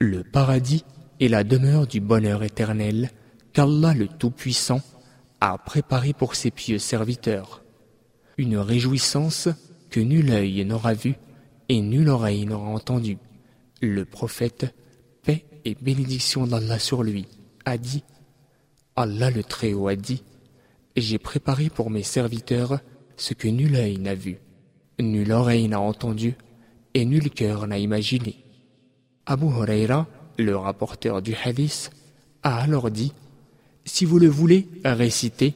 Le paradis est la demeure du bonheur éternel qu'Allah le Tout-Puissant a préparé pour ses pieux serviteurs. Une réjouissance que nul œil n'aura vue et nulle oreille n'aura entendue. Le prophète, paix et bénédiction d'Allah sur lui, a dit Allah le Très-Haut a dit J'ai préparé pour mes serviteurs ce que nul œil n'a vu, nulle oreille n'a entendu et nul cœur n'a imaginé. Abu Huraira, le rapporteur du hadith, a alors dit Si vous le voulez, récitez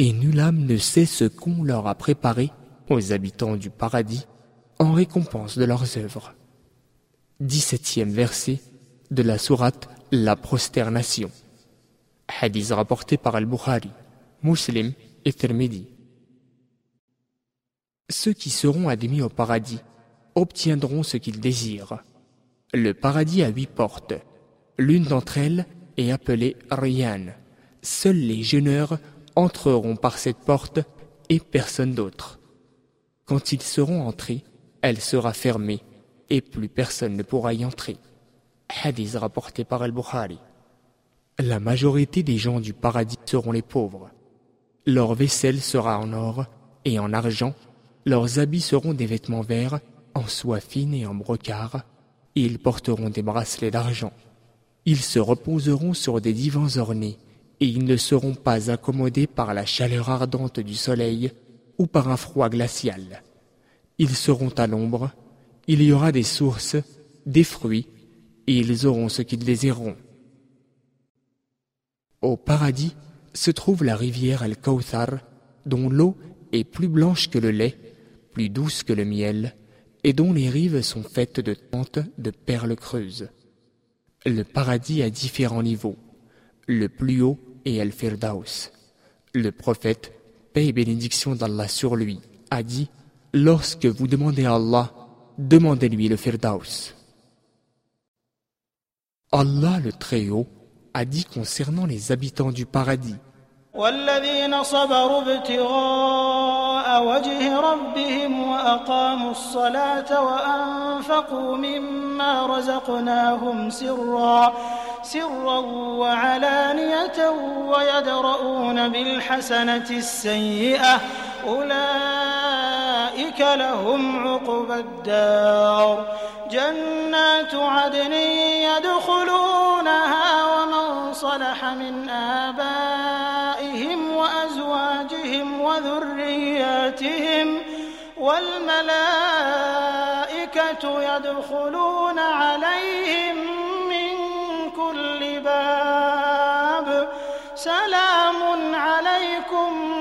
Et nulle âme ne sait ce qu'on leur a préparé aux habitants du paradis en récompense de leurs œuvres. 17e verset de la sourate La prosternation. Hadith rapporté par Al-Bukhari, Muslim et Tirmidhi. Ceux qui seront admis au paradis obtiendront ce qu'ils désirent. Le paradis a huit portes. L'une d'entre elles est appelée Ryan. Seuls les jeûneurs entreront par cette porte et personne d'autre. Quand ils seront entrés, elle sera fermée et plus personne ne pourra y entrer. Hadith rapporté par Al-Bukhari. La majorité des gens du paradis seront les pauvres. Leur vaisselle sera en or et en argent, leurs habits seront des vêtements verts, en soie fine et en brocart, ils porteront des bracelets d'argent. Ils se reposeront sur des divans ornés, et ils ne seront pas accommodés par la chaleur ardente du soleil ou par un froid glacial. Ils seront à l'ombre, il y aura des sources, des fruits, et ils auront ce qu'ils désireront. Au paradis se trouve la rivière Al-Kawthar, dont l'eau est plus blanche que le lait, plus douce que le miel, et dont les rives sont faites de tentes de perles creuses. Le paradis a différents niveaux. Le plus haut est Al-Firdaus. Le prophète, paix et bénédiction d'Allah sur lui, a dit Lorsque vous demandez à Allah, demandez-lui le Firdaus. Allah le Très-Haut a dit concernant les habitants du paradis والذين صبروا ابتغاء وجه ربهم وأقاموا الصلاة وأنفقوا مما رزقناهم سرا سرا وعلانية ويدرؤون بالحسنة السيئة أولئك لهم عقبى الدار. جنات عدن يدخلونها ومن صلح من آبائهم وأزواجهم وذرياتهم والملائكة يدخلون عليهم من كل باب. سلام عليكم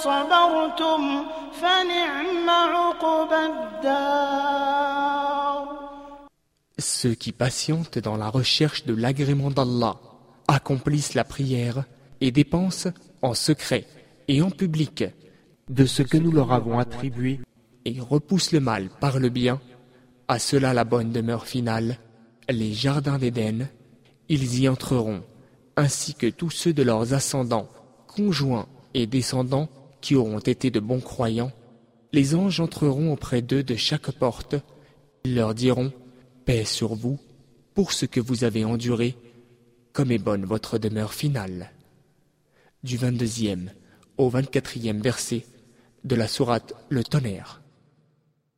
صبرتم فنعم عقبى الدار Ceux qui patientent dans la recherche de l'agrément d'Allah accomplissent la prière et dépensent en secret et en public de ce que nous leur avons attribué et repoussent le mal par le bien, à cela la bonne demeure finale, les jardins d'Éden, ils y entreront, ainsi que tous ceux de leurs ascendants, conjoints et descendants qui auront été de bons croyants. Les anges entreront auprès d'eux de chaque porte, ils leur diront Paix sur vous pour ce que vous avez enduré, comme est bonne votre demeure finale. Du 22e au 24e verset de la sourate Le Tonnerre.